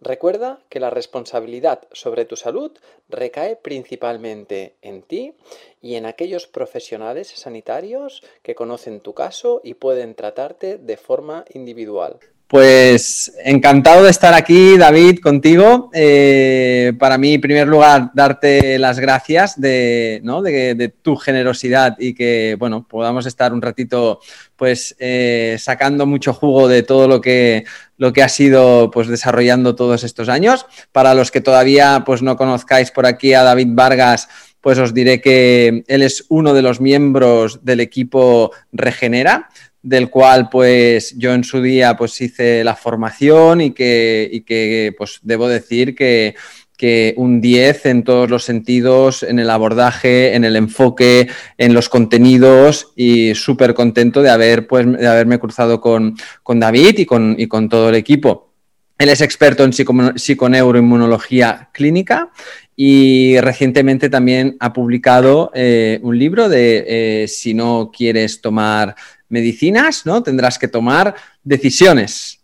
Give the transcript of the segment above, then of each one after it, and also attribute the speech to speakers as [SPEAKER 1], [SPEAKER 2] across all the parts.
[SPEAKER 1] Recuerda que la responsabilidad sobre tu salud recae principalmente en ti y en aquellos profesionales sanitarios que conocen tu caso y pueden tratarte de forma individual. Pues encantado de estar aquí, David, contigo. Eh, para mí, en primer lugar, darte las gracias de, de, tu generosidad y que, bueno, podamos estar un ratito, pues, eh, sacando mucho jugo de todo lo que, lo que ha sido, pues, desarrollando todos estos años. Para los que todavía, pues, no conozcáis por aquí a David Vargas, pues os diré que él es uno de los miembros del equipo Regenera del cual pues yo en su día pues hice la formación y que, que pues debo decir que, un 10 en todos los sentidos, en el abordaje, en el enfoque, en los contenidos y súper contento de, haber, pues, de haberme cruzado con, David y con, y con todo el equipo. Él es experto en psiconeuroinmunología clínica y recientemente también ha publicado eh, un libro de eh, Si no quieres tomar medicinas, ¿no? Tendrás que tomar decisiones.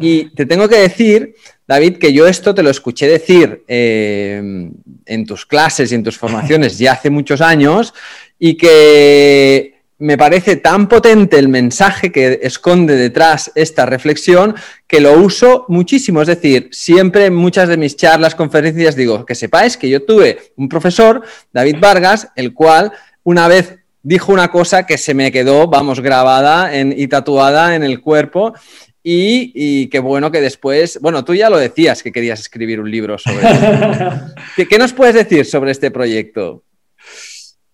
[SPEAKER 1] Y te tengo que decir, David, que yo esto te lo escuché decir eh, en tus clases y en tus formaciones ya hace muchos años y que me parece tan potente el mensaje que esconde detrás esta reflexión que lo uso muchísimo. Es decir, siempre en muchas de mis charlas, conferencias, digo que sepáis que yo tuve un profesor, David Vargas, el cual una vez dijo una cosa que se me quedó, vamos, grabada en, y tatuada en el cuerpo. Y, qué bueno que después, bueno, tú ya lo decías que querías escribir un libro sobre ¿Qué, ¿Qué, nos puedes decir sobre este proyecto?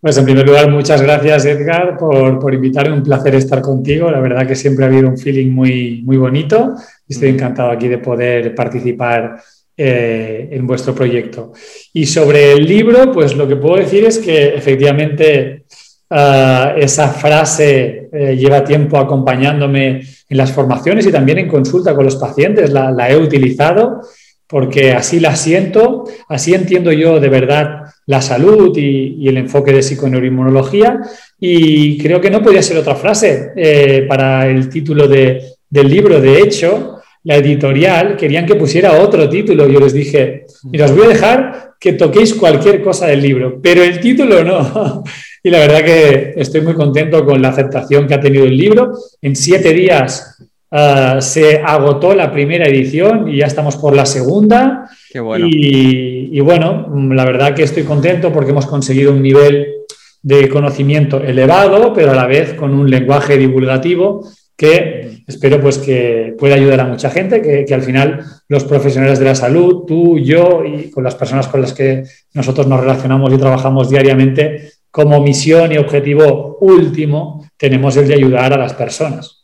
[SPEAKER 2] Pues en primer lugar, muchas gracias Edgar por, por invitarme, un placer estar contigo. La verdad que siempre ha habido un feeling muy, muy bonito y estoy mm. encantado aquí de poder participar eh, en vuestro proyecto. Y sobre el libro, pues lo que puedo decir es que efectivamente Ah, esa frase eh, lleva tiempo acompañándome en las formaciones y también en consulta con los pacientes. La, he utilizado porque así la siento, así entiendo yo de verdad la salud y, el enfoque de psiconeuroinmunología. Y creo que no podía ser otra frase eh, para el título del libro. De hecho, la editorial querían que pusiera otro título. Yo les dije, mira, os voy a dejar que toquéis cualquier cosa del libro, pero el título no. Y la verdad que estoy muy contento con la aceptación que ha tenido el libro. En siete días ah, se agotó la primera edición y ya estamos por la segunda.
[SPEAKER 1] Qué bueno.
[SPEAKER 2] Y, y, bueno, la verdad que estoy contento porque hemos conseguido un nivel de conocimiento elevado, pero a la vez con un lenguaje divulgativo que espero pues que pueda ayudar a mucha gente, que, que, al final los profesionales de la salud, tú, yo y con las personas con las que nosotros nos relacionamos y trabajamos diariamente, como misión y objetivo último tenemos el de ayudar a las personas.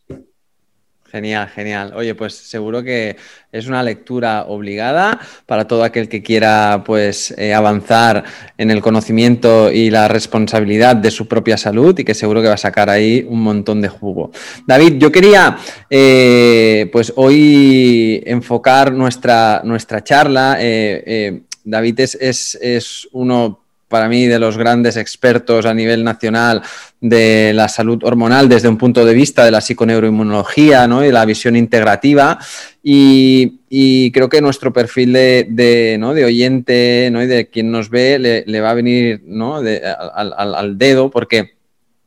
[SPEAKER 1] Genial, genial. Oye, pues seguro que es una lectura obligada para todo aquel que quiera pues eh, avanzar en el conocimiento y la responsabilidad de su propia salud y que seguro que va a sacar ahí un montón de jugo. David, yo quería eh, pues hoy enfocar nuestra, nuestra charla. Eh, David es, es, es uno para mí de los grandes expertos a nivel nacional de la salud hormonal desde un punto de vista de la psiconeuroinmunología ¿no? y la visión integrativa. Y, creo que nuestro perfil de, ¿no? de oyente ¿no? y de quien nos ve le, va a venir ¿no? al, dedo porque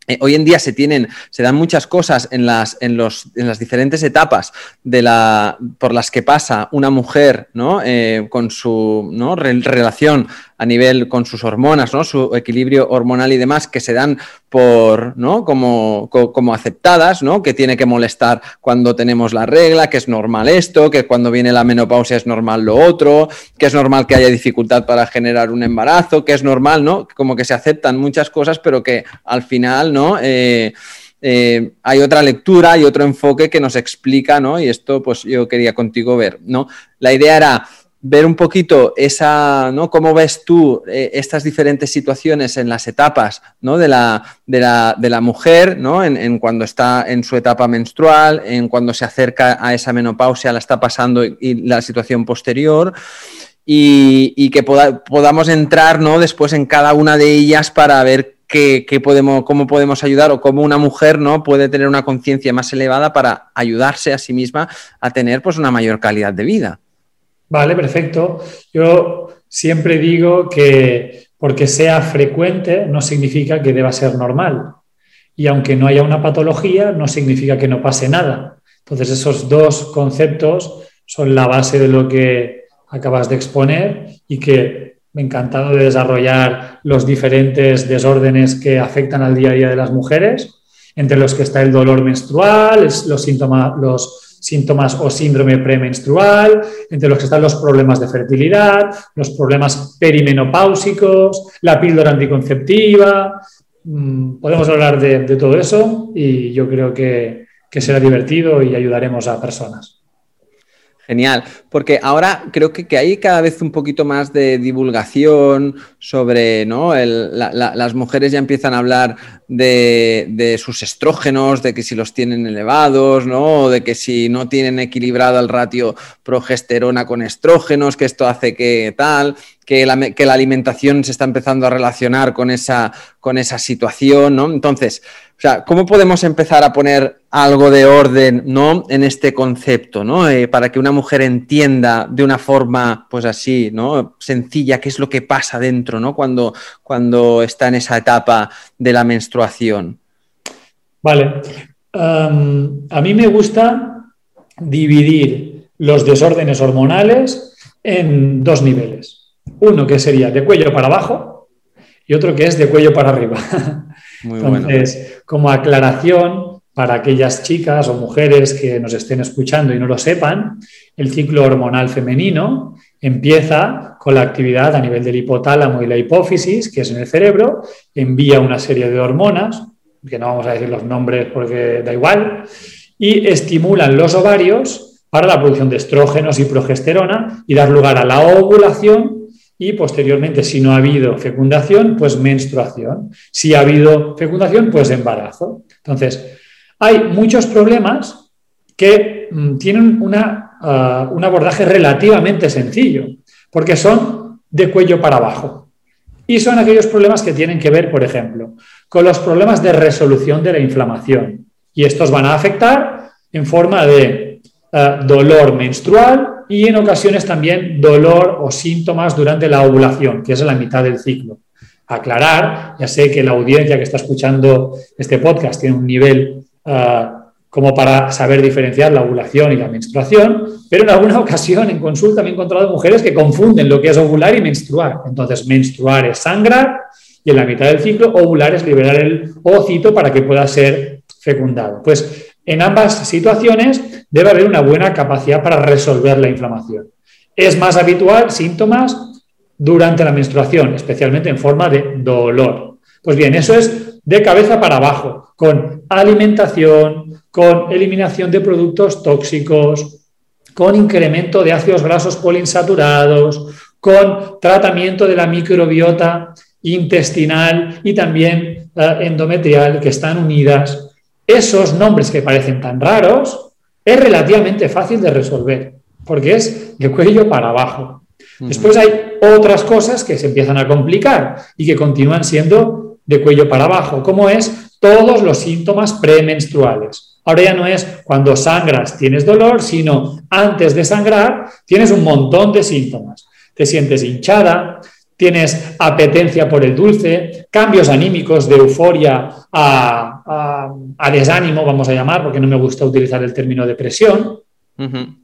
[SPEAKER 1] eh, hoy en día se tienen, se dan muchas cosas en las, en los, en las diferentes etapas de la, por las que pasa una mujer ¿no? Eh, con su ¿no? relación a nivel con sus hormonas, ¿no? su equilibrio hormonal y demás, que se dan por, ¿no? como, como aceptadas, ¿no? que tiene que molestar cuando tenemos la regla, que es normal esto, que cuando viene la menopausia es normal lo otro, que es normal que haya dificultad para generar un embarazo, que es normal, ¿no? Como que se aceptan muchas cosas, pero que al final, ¿no? Eh, eh, hay otra lectura y otro enfoque que nos explica, ¿no? Y esto, pues yo quería contigo ver, ¿no? La idea era ver un poquito esa, ¿no? ¿Cómo ves tú eh, estas diferentes situaciones en las etapas ¿no? de, la, de, la, de, la, mujer, ¿no? En, cuando está en su etapa menstrual, en cuando se acerca a esa menopausia, la está pasando y, la situación posterior? Y, que podamos entrar ¿no? después en cada una de ellas para ver qué, podemos, cómo podemos ayudar o cómo una mujer ¿no? puede tener una conciencia más elevada para ayudarse a sí misma a tener pues, una mayor calidad de vida.
[SPEAKER 2] Vale, perfecto. Yo siempre digo que porque sea frecuente no significa que deba ser normal. Y aunque no haya una patología, no significa que no pase nada. Entonces, esos dos conceptos son la base de lo que acabas de exponer y que me encantado de desarrollar los diferentes desórdenes que afectan al día a día de las mujeres, entre los que está el dolor menstrual, los síntomas, los síntomas o síndrome premenstrual, entre los que están los problemas de fertilidad, los problemas perimenopáusicos, la píldora anticonceptiva. Mm, podemos hablar de, todo eso y yo creo que será divertido y ayudaremos a personas.
[SPEAKER 1] Genial, porque ahora creo que, hay cada vez un poquito más de divulgación sobre, ¿no? las mujeres ya empiezan a hablar de, sus estrógenos, de que si los tienen elevados, ¿no? de que si no tienen equilibrado el ratio progesterona con estrógenos, que esto hace que tal, que la, que la alimentación se está empezando a relacionar con esa, con esa situación, ¿no? Entonces, o sea, ¿cómo podemos empezar a poner algo de orden ¿no? en este concepto, ¿no? Eh, para que una mujer entienda de una forma, pues así, ¿no? sencilla, qué es lo que pasa dentro ¿no? cuando, cuando está en esa etapa de la menstruación?
[SPEAKER 2] Vale. a mí me gusta dividir los desórdenes hormonales en dos niveles. Uno que sería de cuello para abajo y otro que es de cuello para arriba. Entonces, como aclaración para aquellas chicas o mujeres que nos estén escuchando y no lo sepan, el ciclo hormonal femenino empieza con la actividad a nivel del hipotálamo y la hipófisis, que es en el cerebro, envía una serie de hormonas, que no vamos a decir los nombres porque da igual, y estimulan los ovarios para la producción de estrógenos y progesterona y dar lugar a la ovulación y posteriormente, si no ha habido fecundación, pues menstruación. Si ha habido fecundación, pues embarazo. Entonces, hay muchos problemas que mm, tienen ah, un abordaje relativamente sencillo, porque son de cuello para abajo. Y son aquellos problemas que tienen que ver, por ejemplo, con los problemas de resolución de la inflamación. Y estos van a afectar en forma de ah, dolor menstrual, y en ocasiones también dolor o síntomas durante la ovulación, que es la mitad del ciclo. Aclarar, ya sé que la audiencia que está escuchando este podcast tiene un nivel ah, como para saber diferenciar la ovulación y la menstruación, pero en alguna ocasión en consulta me he encontrado mujeres que confunden lo que es ovular y menstruar. Entonces, menstruar es sangrar y en la mitad del ciclo ovular es liberar el ovocito para que pueda ser fecundado. Pues en ambas situaciones debe haber una buena capacidad para resolver la inflamación. Es más habitual síntomas durante la menstruación, especialmente en forma de dolor. Pues bien, eso es de cabeza para abajo, con alimentación, con eliminación de productos tóxicos, con incremento de ácidos grasos poliinsaturados, con tratamiento de la microbiota intestinal y también eh, endometrial que están unidas. Esos nombres que parecen tan raros es relativamente fácil de resolver, porque es de cuello para abajo. Después hay otras cosas que se empiezan a complicar y que continúan siendo de cuello para abajo, como es todos los síntomas premenstruales. Ahora ya no es cuando sangras tienes dolor, sino antes de sangrar tienes un montón de síntomas. Te sientes hinchada, tienes apetencia por el dulce, cambios anímicos de euforia a, desánimo, vamos a llamar, porque no me gusta utilizar el término depresión, eh,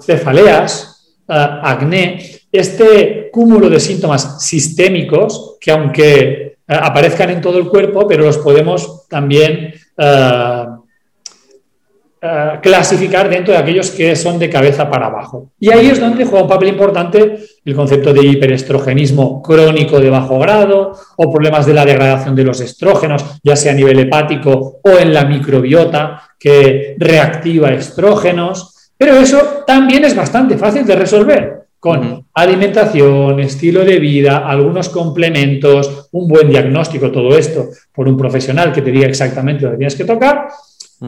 [SPEAKER 2] cefaleas, eh, acné, este cúmulo de síntomas sistémicos que aunque aparezcan en todo el cuerpo, pero los podemos también eh, clasificar dentro de aquellos que son de cabeza para abajo. Y ahí es donde juega un papel importante el concepto de hiperestrogenismo crónico de bajo grado o problemas de la degradación de los estrógenos, ya sea a nivel hepático o en la microbiota que reactiva estrógenos. Pero eso también es bastante fácil de resolver con alimentación, estilo de vida, algunos complementos, un buen diagnóstico, todo esto por un profesional que te diga exactamente lo que tienes que tocar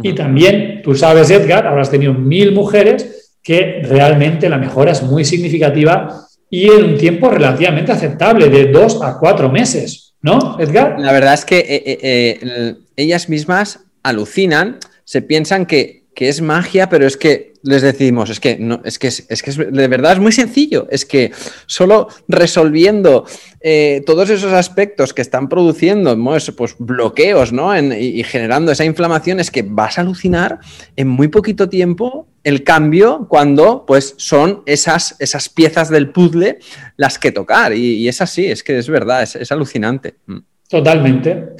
[SPEAKER 2] y también, tú sabes, Edgar, habrás tenido mil mujeres que realmente la mejora es muy significativa y en un tiempo relativamente aceptable, de dos a cuatro meses, ¿no, Edgar?
[SPEAKER 1] La verdad es que eh, eh, eh, ellas mismas alucinan, se piensan que, que es magia, pero es que les decimos, es que, no, es, que es, que de verdad es muy sencillo, es que solo resolviendo eh, todos esos aspectos que están produciendo pues, bloqueos ¿no? y, generando esa inflamación, es que vas a alucinar en muy poquito tiempo el cambio cuando pues, son esas, esas piezas del puzzle las que tocar. Y, es así, es que es verdad, es, es alucinante. Mm.
[SPEAKER 2] Totalmente.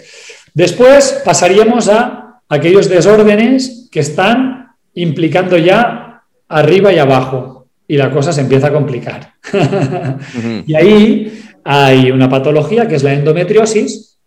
[SPEAKER 2] Después pasaríamos a aquellos desórdenes que están implicando ya arriba y abajo y la cosa se empieza a complicar. Y ahí hay una patología que es la endometriosis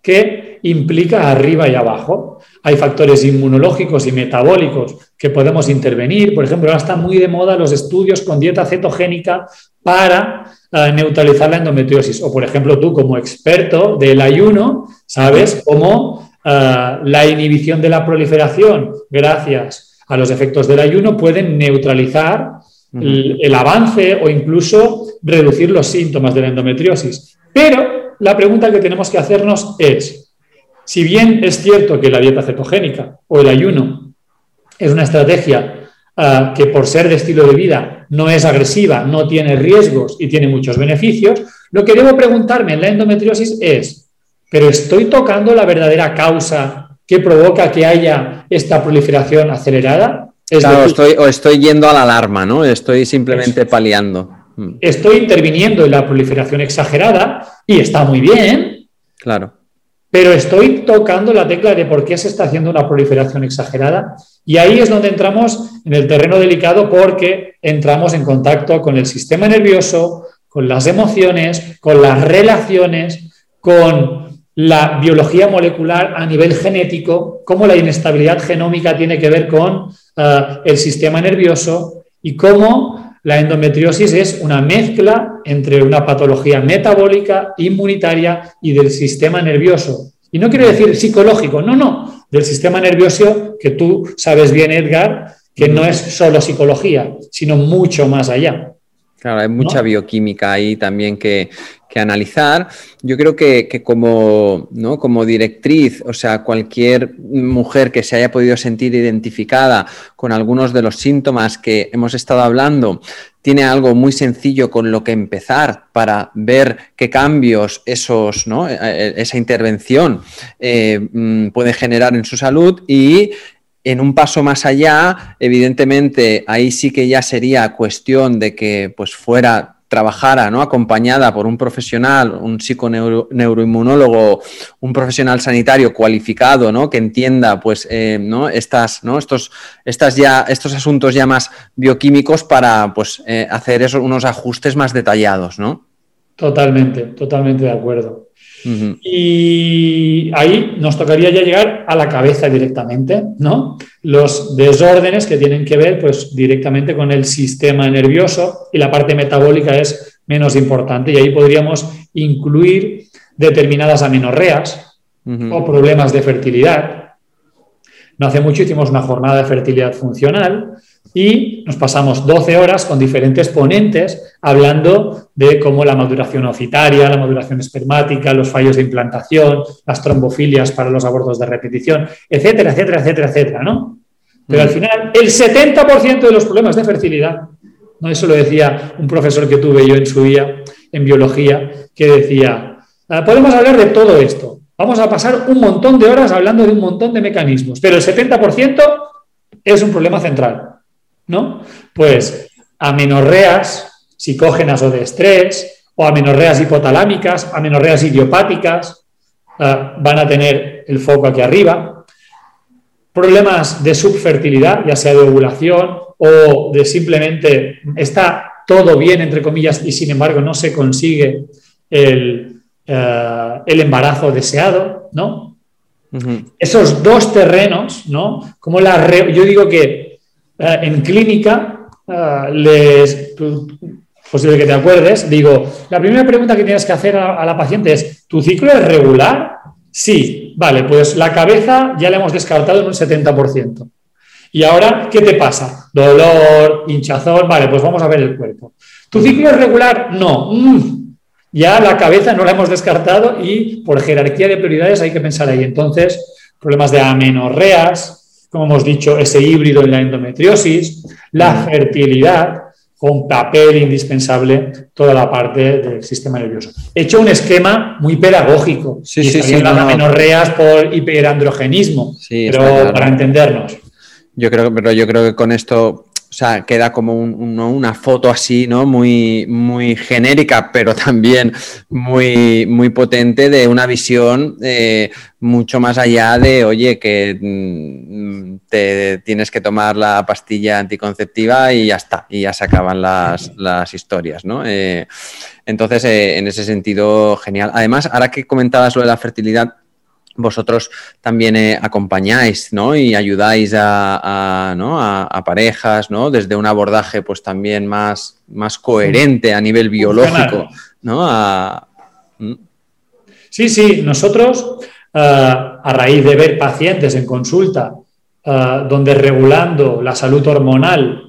[SPEAKER 2] que implica arriba y abajo. Hay factores inmunológicos y metabólicos que podemos intervenir. Por ejemplo, ahora están muy de moda los estudios con dieta cetogénica para eh, neutralizar la endometriosis. O, por ejemplo, tú como experto del ayuno, sabes cómo eh, la inhibición de la proliferación gracias a los efectos del ayuno pueden neutralizar el, avance o incluso reducir los síntomas de la endometriosis. Pero la pregunta que tenemos que hacernos es, si bien es cierto que la dieta cetogénica o el ayuno es una estrategia eh, que por ser de estilo de vida no es agresiva, no tiene riesgos y tiene muchos beneficios, lo que debo preguntarme en la endometriosis es, ¿pero estoy tocando la verdadera causa que provoca que haya esta proliferación acelerada?
[SPEAKER 1] claro, estoy, o estoy yendo a la alarma, ¿no? Estoy simplemente paliando.
[SPEAKER 2] Mm. Estoy interviniendo en la proliferación exagerada y está muy bien.
[SPEAKER 1] Claro.
[SPEAKER 2] Pero estoy tocando la tecla de por qué se está haciendo una proliferación exagerada. Y ahí es donde entramos en el terreno delicado porque entramos en contacto con el sistema nervioso, con las emociones, con las relaciones, con la biología molecular a nivel genético, cómo la inestabilidad genómica tiene que ver con eh, el sistema nervioso y cómo la endometriosis es una mezcla entre una patología metabólica, inmunitaria y del sistema nervioso. Y no quiero decir psicológico, no, no, del sistema nervioso que tú sabes bien, Edgar, que no es solo psicología, sino mucho más allá.
[SPEAKER 1] Claro, hay mucha bioquímica ahí también que, analizar. Yo creo que, como, ¿no? como directriz, o sea, cualquier mujer que se haya podido sentir identificada con algunos de los síntomas que hemos estado hablando, tiene algo muy sencillo con lo que empezar para ver qué cambios esos, ¿no? E, e, esa intervención eh, mm, puede generar en su salud y en un paso más allá, evidentemente, ahí sí que ya sería cuestión de que pues fuera trabajara ¿no? acompañada por un profesional, un psiconeuroinmunólogo, un profesional sanitario cualificado, ¿no? que entienda pues, eh, ¿no? Estas, ¿no? Estos, estas ya, estos asuntos ya más bioquímicos para pues, eh, hacer esos, unos ajustes más detallados. ¿no?
[SPEAKER 2] Totalmente, totalmente de acuerdo. Y ahí nos tocaría ya llegar a la cabeza directamente, ¿no? Los desórdenes que tienen que ver pues directamente con el sistema nervioso y la parte metabólica es menos importante y ahí podríamos incluir determinadas amenorreas o problemas de fertilidad. No hace mucho hicimos una jornada de fertilidad funcional y nos pasamos 12 horas con diferentes ponentes hablando de cómo la maduración ocitaria, la maduración espermática, los fallos de implantación, las trombofilias para los abortos de repetición, etcétera, etcétera, etcétera, etcétera, ¿no? Pero al final, el 70% de los problemas de fertilidad ¿no? Eso lo decía un profesor que tuve yo en su día en biología, que decía, ah, podemos hablar de todo esto, vamos a pasar un montón de horas hablando de un montón de mecanismos, pero el 70% es un problema central, ¿no? Pues amenorreas psicógenas o de estrés, o amenorreas hipotalámicas, amenorreas idiopáticas, ah, van a tener el foco aquí arriba. Problemas de subfertilidad, ya sea de ovulación o de simplemente está todo bien, entre comillas, y sin embargo no se consigue el, eh, embarazo deseado, ¿no? Esos dos terrenos, ¿no? Como la yo digo que eh, en clínica eh, les posible que te acuerdes, digo, la primera pregunta que tienes que hacer a, la paciente es, ¿tu ciclo es regular? Sí, vale, pues la cabeza ya la hemos descartado en un 70%. Y ahora, ¿qué te pasa? Dolor, hinchazón, vale, pues vamos a ver el cuerpo. ¿Tu ciclo es regular? No. Mm. ya la cabeza no la hemos descartado y por jerarquía de prioridades hay que pensar ahí. Entonces, problemas de amenorreas, como hemos dicho, ese híbrido en la endometriosis, la fertilidad, con papel indispensable toda la parte del sistema nervioso. He hecho un esquema muy pedagógico.
[SPEAKER 1] Sí, sí, sí.
[SPEAKER 2] Las amenorreas por hiperandrogenismo, pero para entendernos.
[SPEAKER 1] Yo creo, pero yo creo que con esto o sea, queda como una foto así, ¿no? Muy, muy genérica, pero también muy, muy potente de una visión eh, mucho más allá de, oye, que mm, te tienes que tomar la pastilla anticonceptiva y ya está, y ya se acaban las, historias, ¿no? Eh, entonces, eh, en ese sentido, genial. Además, ahora que comentabas lo de la fertilidad, vosotros también eh, acompañáis ¿no? y ayudáis a, ¿no? a, parejas ¿no? desde un abordaje pues también más, más coherente a nivel biológico. ¿no?
[SPEAKER 2] Mm. Sí, sí, nosotros eh, a raíz de ver pacientes en consulta eh, donde regulando la salud hormonal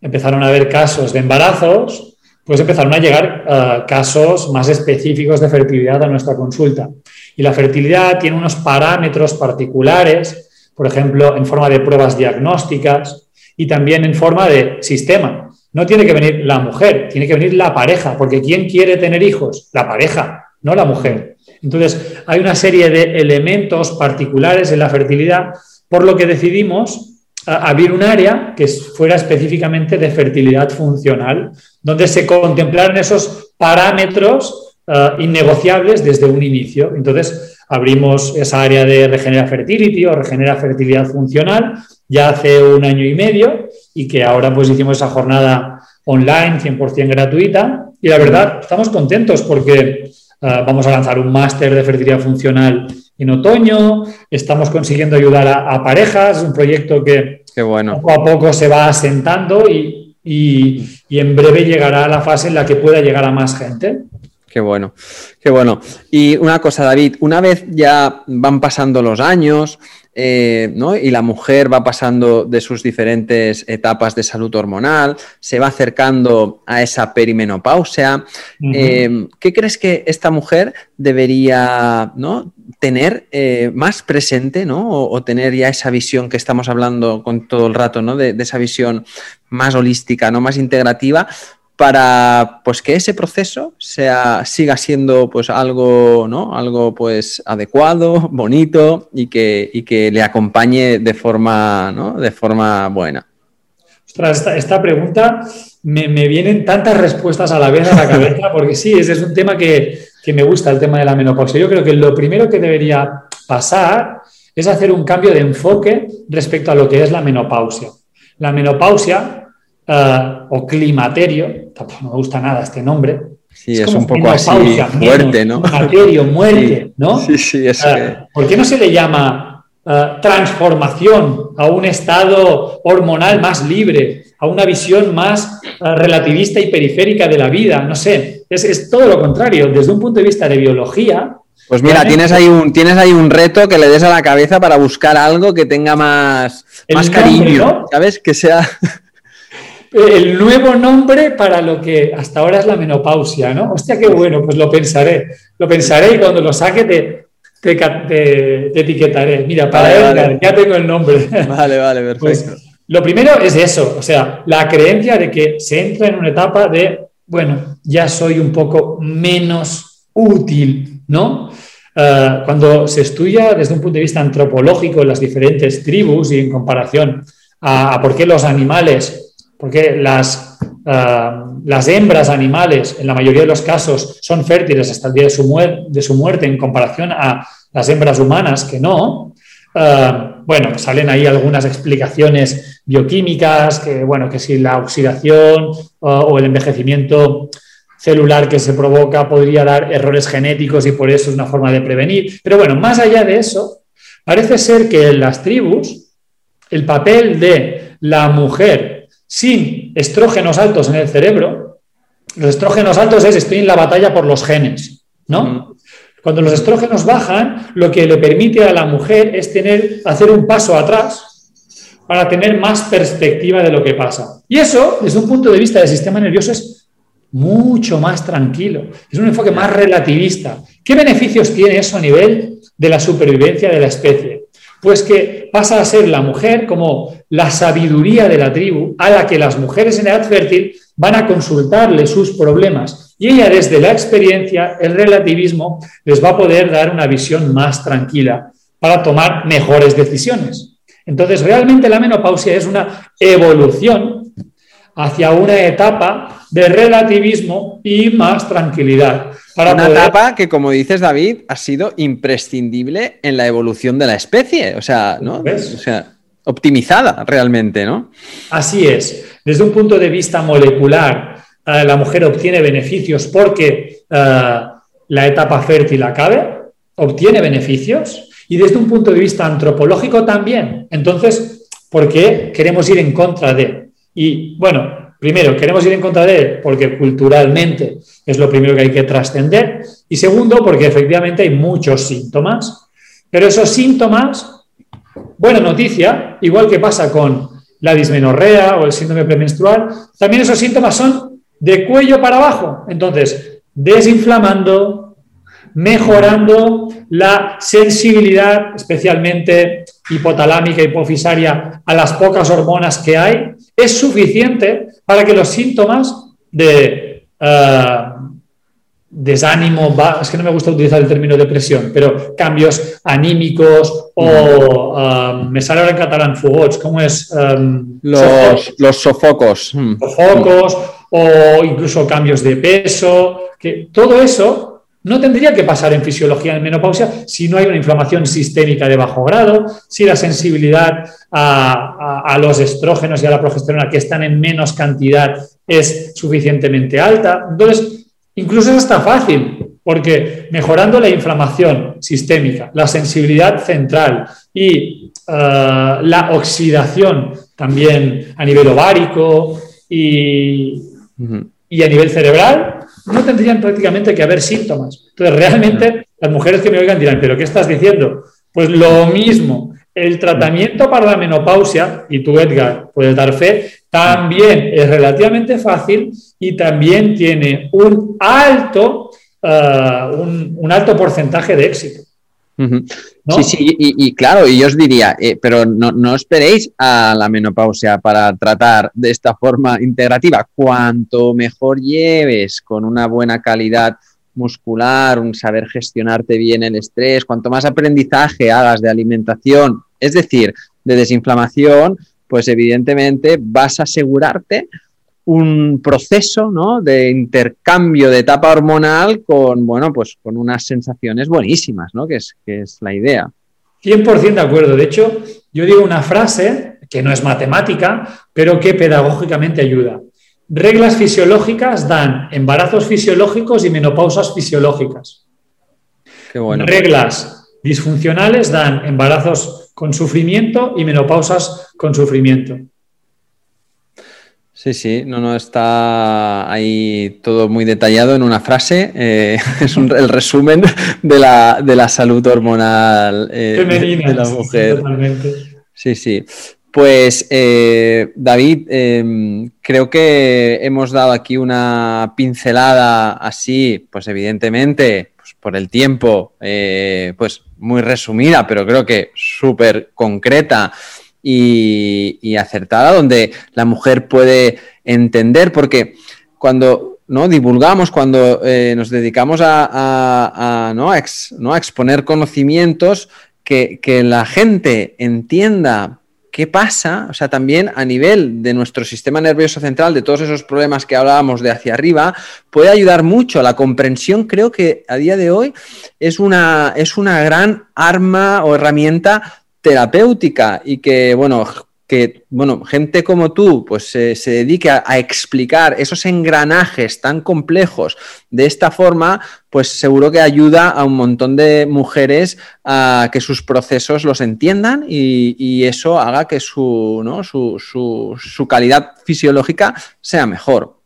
[SPEAKER 2] empezaron a haber casos de embarazos, pues empezaron a llegar casos más específicos de fertilidad a nuestra consulta. Y la fertilidad tiene unos parámetros particulares, por ejemplo, en forma de pruebas diagnósticas y también en forma de sistema. No tiene que venir la mujer, tiene que venir la pareja, porque ¿quién quiere tener hijos? La pareja, no la mujer. Entonces, hay una serie de elementos particulares en la fertilidad, por lo que decidimos abrir un área que fuera específicamente de fertilidad funcional, donde se contemplaran esos parámetros eh, innegociables desde un inicio. Entonces, abrimos esa área de Regenera Fertility o Regenera Fertilidad Funcional ya hace un año y medio y que ahora pues hicimos esa jornada online 100% gratuita y la verdad estamos contentos porque eh, vamos a lanzar un máster de fertilidad funcional en otoño, estamos consiguiendo ayudar a, parejas, es un proyecto que
[SPEAKER 1] bueno.
[SPEAKER 2] poco a poco se va asentando y, y, en breve llegará a la fase en la que pueda llegar a más gente.
[SPEAKER 1] Qué bueno, qué bueno. Y una cosa, David, una vez ya van pasando los años eh, ¿no? y la mujer va pasando de sus diferentes etapas de salud hormonal, se va acercando a esa perimenopausia, eh, ¿qué crees que esta mujer debería ¿no? tener eh, más presente ¿no? O, tener ya esa visión que estamos hablando con todo el rato, ¿no? de, de esa visión más holística, ¿no? más integrativa, para pues que ese proceso sea, siga siendo pues algo, ¿no? Algo pues adecuado, bonito y que, que le acompañe de forma, ¿no? de forma buena.
[SPEAKER 2] Ostras, esta, pregunta me, vienen tantas respuestas a la vez a la cabeza, porque sí, ese es un tema que, que me gusta, el tema de la menopausia. Yo creo que lo primero que debería pasar es hacer un cambio de enfoque respecto a lo que es la menopausia. La menopausia eh, o climaterio, tampoco me gusta nada este nombre.
[SPEAKER 1] Sí, es, un poco así fuerte, ¿no?
[SPEAKER 2] Climaterio, muerte, ¿no?
[SPEAKER 1] Sí, sí, es
[SPEAKER 2] eh, ¿Por qué no se le llama eh, transformación a un estado hormonal más libre, a una visión más relativista y periférica de la vida? No sé, es, todo lo contrario. Desde un punto de vista de biología,
[SPEAKER 1] pues mira, tienes ahí un, tienes ahí un reto que le des a la cabeza para buscar algo que tenga más, más cariño, ¿sabes? Que sea
[SPEAKER 2] el nuevo nombre para lo que hasta ahora es la menopausia, ¿no? Hostia, qué bueno, pues lo pensaré. Lo pensaré y cuando lo saque te, te, etiquetaré. Mira, para él ya tengo el nombre.
[SPEAKER 1] Vale, vale, pues, perfecto.
[SPEAKER 2] lo primero es eso, o sea, la creencia de que se entra en una etapa de, bueno, ya soy un poco menos útil, ¿no? Eh, cuando se estudia desde un punto de vista antropológico las diferentes tribus y en comparación a, por qué los animales, por qué las, eh, las hembras animales en la mayoría de los casos son fértiles hasta el día de su, de su muerte en comparación a las hembras humanas que no, eh, bueno, salen ahí algunas explicaciones bioquímicas, que bueno, que si la oxidación o el envejecimiento celular que se provoca podría dar errores genéticos y por eso es una forma de prevenir. Pero bueno, más allá de eso, parece ser que en las tribus el papel de la mujer sin estrógenos altos en el cerebro, los estrógenos altos es estoy en la batalla por los genes, ¿no? Cuando los estrógenos bajan, lo que le permite a la mujer es tener, hacer un paso atrás para tener más perspectiva de lo que pasa. Y eso, desde un punto de vista del sistema nervioso, es mucho más tranquilo. Es un enfoque más relativista. ¿Qué beneficios tiene eso a nivel de la supervivencia de la especie? Pues que pasa a ser la mujer como la sabiduría de la tribu a la que las mujeres en edad fértil van a consultarle sus problemas y ella desde la experiencia, el relativismo, les va a poder dar una visión más tranquila para tomar mejores decisiones. Entonces, realmente la menopausia es una evolución hacia una etapa de relativismo y más tranquilidad.
[SPEAKER 1] Para una etapa que, como dices, David, ha sido imprescindible en la evolución de la especie, o sea, ¿no? O sea, optimizada realmente, ¿no?
[SPEAKER 2] Así es. Desde un punto de vista molecular, eh, la mujer obtiene beneficios porque eh, la etapa fértil acabe, obtiene beneficios, y desde un punto de vista antropológico también. Entonces, ¿por qué queremos ir en contra de? Y bueno, primero, queremos ir en contra de él porque culturalmente es lo primero que hay que trascender. Y segundo, porque efectivamente hay muchos síntomas. Pero esos síntomas, buena noticia, igual que pasa con la dismenorrea o el síndrome premenstrual, también esos síntomas son de cuello para abajo. Entonces, desinflamando, mejorando la sensibilidad, especialmente hipotalámica, hipofisaria, a las pocas hormonas que hay, es suficiente para que los síntomas de eh, desánimo, es que no me gusta utilizar el término depresión, pero cambios anímicos o eh, me sale ahora en catalán fugots, ¿cómo es?
[SPEAKER 1] Um, los, los sofocos.
[SPEAKER 2] Mm. Sofocos o incluso cambios de peso, que todo eso no tendría que pasar en fisiología en menopausia si no hay una inflamación sistémica de bajo grado, si la sensibilidad a, los estrógenos y a la progesterona que están en menos cantidad es suficientemente alta. Entonces, incluso es hasta fácil, porque mejorando la inflamación sistémica, la sensibilidad central y eh, la oxidación también a nivel ovárico y, y a nivel cerebral, no tendrían prácticamente que haber síntomas. Entonces, realmente las mujeres que me oigan dirán, ¿pero qué estás diciendo? Pues lo mismo, el tratamiento para la menopausia, y tú Edgar puedes dar fe, también es relativamente fácil y también tiene un alto, uh, un alto porcentaje de éxito.
[SPEAKER 1] Sí, sí, y, claro, y yo os diría, eh, pero no, esperéis a la menopausia para tratar de esta forma integrativa. Cuanto mejor lleves con una buena calidad muscular, un saber gestionarte bien el estrés, cuanto más aprendizaje hagas de alimentación, es decir, de desinflamación, pues evidentemente vas a asegurarte un proceso ¿no? de intercambio de etapa hormonal con, bueno, pues con unas sensaciones buenísimas, ¿no? que, es, que es la idea.
[SPEAKER 2] 100% de acuerdo. De hecho, yo digo una frase que no es matemática, pero que pedagógicamente ayuda. Reglas fisiológicas dan embarazos fisiológicos y menopausas fisiológicas. Qué bueno. Reglas disfuncionales dan embarazos con sufrimiento y menopausas con sufrimiento.
[SPEAKER 1] Sí, sí, no, no, está ahí todo muy detallado en una frase. Eh, es el resumen de la, de la salud hormonal eh, de la mujer. Sí, sí. Pues eh, David, em, creo que hemos dado aquí una pincelada así, pues evidentemente, pues por el tiempo, pues muy resumida, pero creo que súper concreta y, acertada, donde la mujer puede entender, porque cuando ¿no? divulgamos, cuando eh, nos dedicamos a, ¿no? a, exponer conocimientos, que, que la gente entienda ¿Qué pasa? O sea, también a nivel de nuestro sistema nervioso central, de todos esos problemas que hablábamos de hacia arriba, puede ayudar mucho. La comprensión creo que a día de hoy es una, es una gran arma o herramienta terapéutica y que, bueno, que, bueno, gente como tú, pues se dedique a, explicar esos engranajes tan complejos de esta forma, pues seguro que ayuda a un montón de mujeres a que sus procesos los entiendan y, eso haga que su, ¿no? su, su, su calidad fisiológica sea mejor.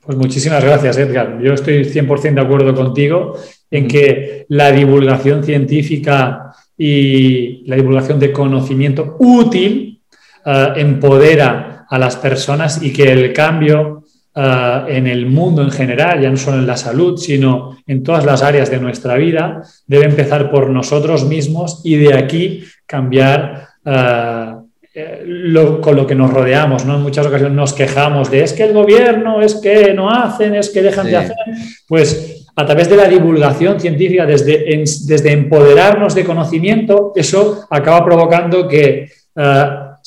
[SPEAKER 2] Pues muchísimas gracias, Edgar. Yo estoy 100% de acuerdo contigo en que la divulgación científica y la divulgación de conocimiento útil eh, empodera a las personas y que el cambio eh, en el mundo en general, ya no solo en la salud, sino en todas las áreas de nuestra vida, debe empezar por nosotros mismos y de aquí cambiar eh, con lo que nos rodeamos. ¿no? En muchas ocasiones nos quejamos de es que el gobierno, es que no hacen, es que dejan de hacer. Pues a través de la divulgación científica, desde, desde empoderarnos de conocimiento, eso acaba provocando que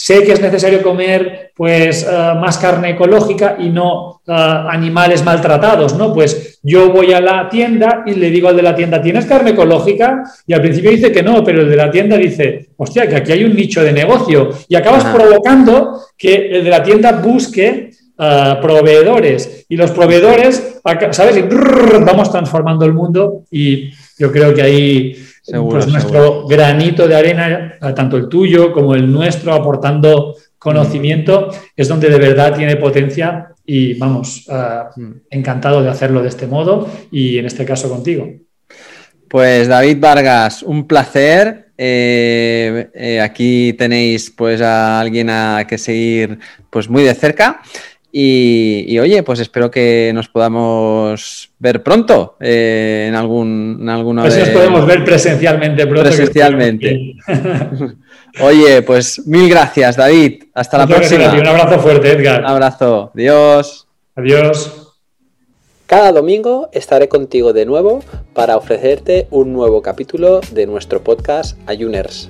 [SPEAKER 2] Sé que es necesario comer pues, eh, más carne ecológica y no eh, animales maltratados, ¿no? Pues yo voy a la tienda y le digo al de la tienda, ¿tienes carne ecológica? Y al principio dice que no, pero el de la tienda dice, hostia, que aquí hay un nicho de negocio. Y acabas provocando que el de la tienda busque eh, proveedores. Y los proveedores, ¿sabes? Y vamos transformando el mundo y yo creo que ahí pues nuestro granito de arena, tanto el tuyo como el nuestro, aportando conocimiento, es donde de verdad tiene potencia y vamos, ah, mm. encantado de hacerlo de este modo y en este caso contigo.
[SPEAKER 1] Pues David Vargas, un placer. Eh, eh, aquí tenéis pues a alguien a que seguir pues muy de cerca. Y, oye, pues espero que nos podamos ver pronto eh, en algún en alguna
[SPEAKER 2] pues nos podemos ver presencialmente pronto.
[SPEAKER 1] Presencialmente. oye, pues mil gracias, David. Hasta la próxima.
[SPEAKER 2] Un abrazo fuerte, Edgar.
[SPEAKER 1] Un abrazo. Adiós.
[SPEAKER 2] Adiós.
[SPEAKER 1] Cada domingo estaré contigo de nuevo para ofrecerte un nuevo capítulo de nuestro podcast Ayuners.